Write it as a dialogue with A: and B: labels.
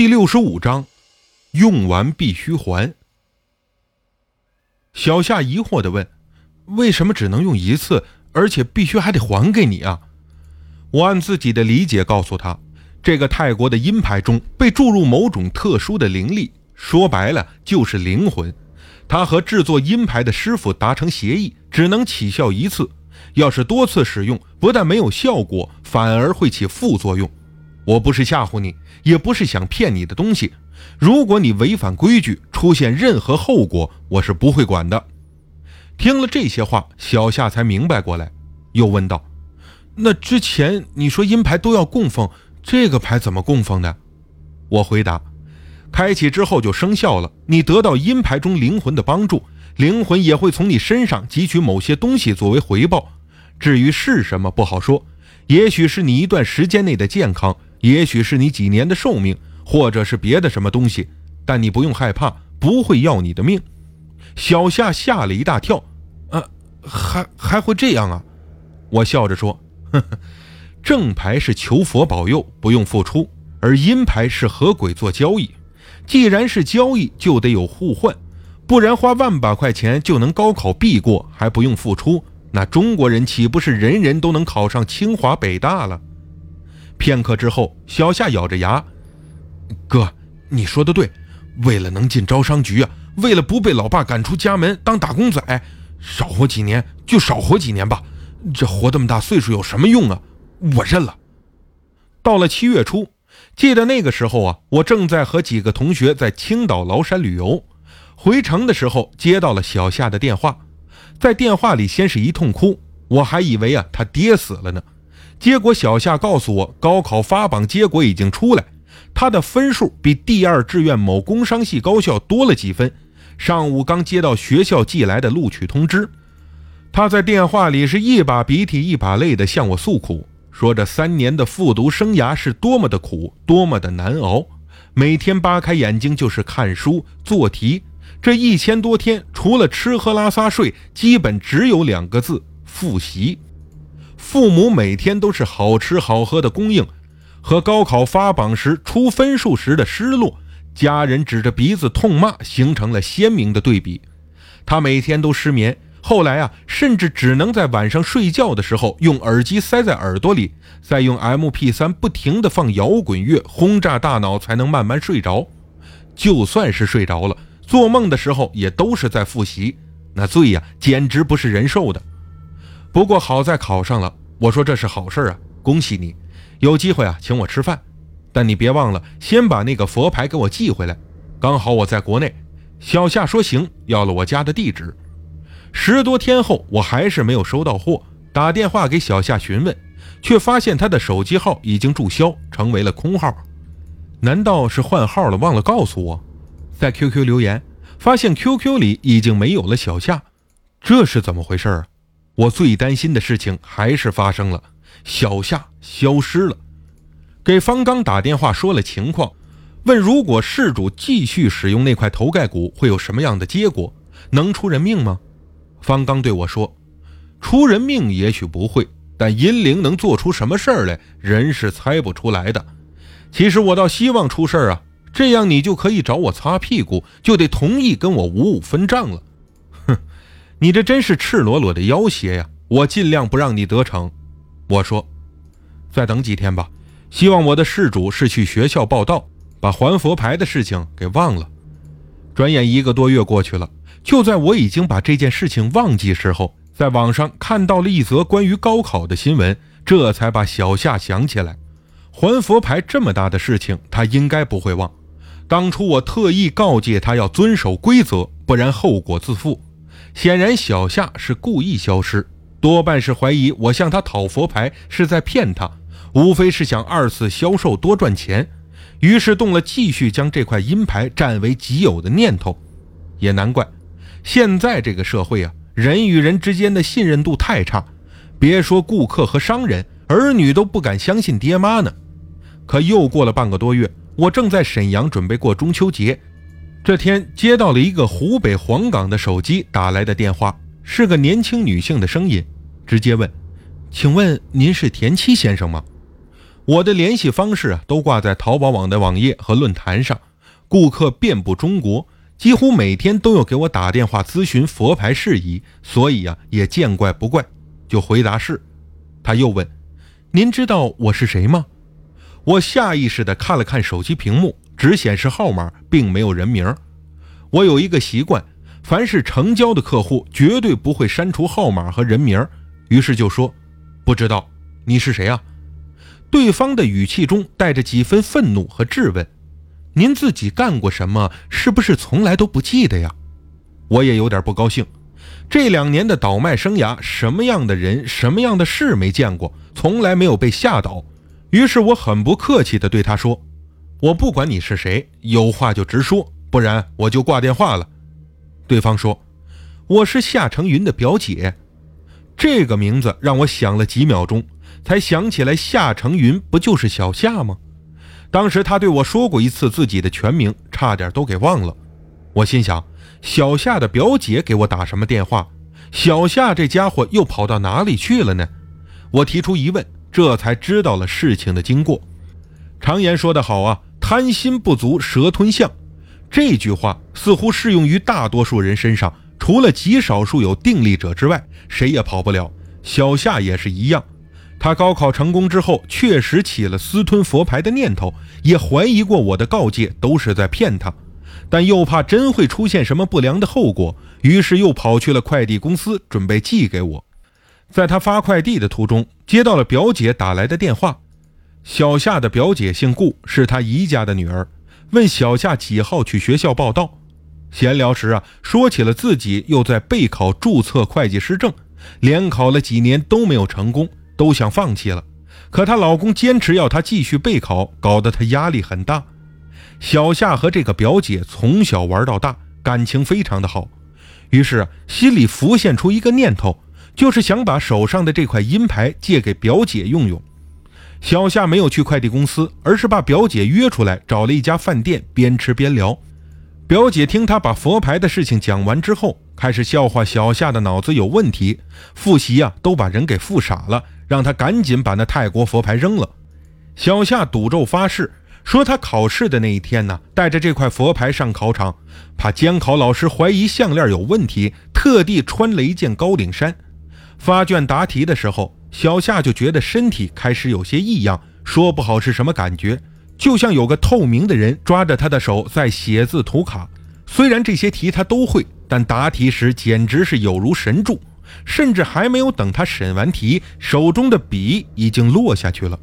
A: 第六十五章，用完必须还。小夏疑惑地问：“为什么只能用一次，而且必须还得还给你啊？”我按自己的理解告诉他：“这个泰国的阴牌中被注入某种特殊的灵力，说白了就是灵魂。他和制作阴牌的师傅达成协议，只能起效一次。要是多次使用，不但没有效果，反而会起副作用。我不是吓唬你。”也不是想骗你的东西，如果你违反规矩，出现任何后果，我是不会管的。听了这些话，小夏才明白过来，又问道：“那之前你说阴牌都要供奉，这个牌怎么供奉的？”我回答：“开启之后就生效了，你得到阴牌中灵魂的帮助，灵魂也会从你身上汲取某些东西作为回报。至于是什么，不好说，也许是你一段时间内的健康。”也许是你几年的寿命，或者是别的什么东西，但你不用害怕，不会要你的命。小夏吓了一大跳，啊，还还会这样啊？我笑着说：“呵呵，正牌是求佛保佑，不用付出；而阴牌是和鬼做交易。既然是交易，就得有互换，不然花万把块钱就能高考必过，还不用付出，那中国人岂不是人人都能考上清华北大了？”片刻之后，小夏咬着牙：“哥，你说的对，为了能进招商局啊，为了不被老爸赶出家门当打工仔，少活几年就少活几年吧。这活这么大岁数有什么用啊？我认了。”到了七月初，记得那个时候啊，我正在和几个同学在青岛崂山旅游，回城的时候接到了小夏的电话，在电话里先是一通哭，我还以为啊他爹死了呢。结果小夏告诉我，高考发榜结果已经出来，他的分数比第二志愿某工商系高校多了几分。上午刚接到学校寄来的录取通知，他在电话里是一把鼻涕一把泪的向我诉苦，说这三年的复读生涯是多么的苦，多么的难熬，每天扒开眼睛就是看书做题，这一千多天除了吃喝拉撒睡，基本只有两个字：复习。父母每天都是好吃好喝的供应，和高考发榜时出分数时的失落，家人指着鼻子痛骂，形成了鲜明的对比。他每天都失眠，后来啊，甚至只能在晚上睡觉的时候用耳机塞在耳朵里，再用 MP3 不停地放摇滚乐轰炸大脑，才能慢慢睡着。就算是睡着了，做梦的时候也都是在复习，那罪呀，简直不是人受的。不过好在考上了，我说这是好事啊，恭喜你，有机会啊，请我吃饭，但你别忘了先把那个佛牌给我寄回来，刚好我在国内。小夏说行，要了我家的地址。十多天后，我还是没有收到货，打电话给小夏询问，却发现他的手机号已经注销，成为了空号。难道是换号了，忘了告诉我？在 QQ 留言，发现 QQ 里已经没有了小夏，这是怎么回事啊？我最担心的事情还是发生了，小夏消失了。给方刚打电话说了情况，问如果事主继续使用那块头盖骨会有什么样的结果，能出人命吗？方刚对我说：“出人命也许不会，但阴灵能做出什么事儿来，人是猜不出来的。其实我倒希望出事儿啊，这样你就可以找我擦屁股，就得同意跟我五五分账了。”你这真是赤裸裸的要挟呀！我尽量不让你得逞。我说，再等几天吧。希望我的事主是去学校报道，把还佛牌的事情给忘了。转眼一个多月过去了，就在我已经把这件事情忘记时候，在网上看到了一则关于高考的新闻，这才把小夏想起来。还佛牌这么大的事情，他应该不会忘。当初我特意告诫他要遵守规则，不然后果自负。显然，小夏是故意消失，多半是怀疑我向他讨佛牌是在骗他，无非是想二次销售多赚钱，于是动了继续将这块阴牌占为己有的念头。也难怪，现在这个社会啊，人与人之间的信任度太差，别说顾客和商人，儿女都不敢相信爹妈呢。可又过了半个多月，我正在沈阳准备过中秋节。这天接到了一个湖北黄冈的手机打来的电话，是个年轻女性的声音，直接问：“请问您是田七先生吗？”我的联系方式啊，都挂在淘宝网的网页和论坛上，顾客遍布中国，几乎每天都有给我打电话咨询佛牌事宜，所以啊，也见怪不怪，就回答是。他又问：“您知道我是谁吗？”我下意识地看了看手机屏幕，只显示号码，并没有人名。我有一个习惯，凡是成交的客户，绝对不会删除号码和人名。于是就说：“不知道，你是谁啊？”对方的语气中带着几分愤怒和质问：“您自己干过什么？是不是从来都不记得呀？”我也有点不高兴。这两年的倒卖生涯，什么样的人、什么样的事没见过，从来没有被吓倒。于是我很不客气地对他说：“我不管你是谁，有话就直说，不然我就挂电话了。”对方说：“我是夏成云的表姐。”这个名字让我想了几秒钟，才想起来夏成云不就是小夏吗？当时他对我说过一次自己的全名，差点都给忘了。我心想。小夏的表姐给我打什么电话？小夏这家伙又跑到哪里去了呢？我提出疑问，这才知道了事情的经过。常言说得好啊，贪心不足蛇吞象。这句话似乎适用于大多数人身上，除了极少数有定力者之外，谁也跑不了。小夏也是一样，他高考成功之后，确实起了私吞佛牌的念头，也怀疑过我的告诫都是在骗他。但又怕真会出现什么不良的后果，于是又跑去了快递公司，准备寄给我。在他发快递的途中，接到了表姐打来的电话。小夏的表姐姓顾，是他姨家的女儿，问小夏几号去学校报到。闲聊时啊，说起了自己又在备考注册会计师证，连考了几年都没有成功，都想放弃了。可她老公坚持要她继续备考，搞得她压力很大。小夏和这个表姐从小玩到大，感情非常的好，于是心里浮现出一个念头，就是想把手上的这块阴牌借给表姐用用。小夏没有去快递公司，而是把表姐约出来，找了一家饭店，边吃边聊。表姐听他把佛牌的事情讲完之后，开始笑话小夏的脑子有问题，复习啊都把人给复傻了，让他赶紧把那泰国佛牌扔了。小夏赌咒发誓。说他考试的那一天呢，带着这块佛牌上考场，怕监考老师怀疑项链有问题，特地穿了一件高领衫。发卷答题的时候，小夏就觉得身体开始有些异样，说不好是什么感觉，就像有个透明的人抓着他的手在写字涂卡。虽然这些题他都会，但答题时简直是有如神助，甚至还没有等他审完题，手中的笔已经落下去了。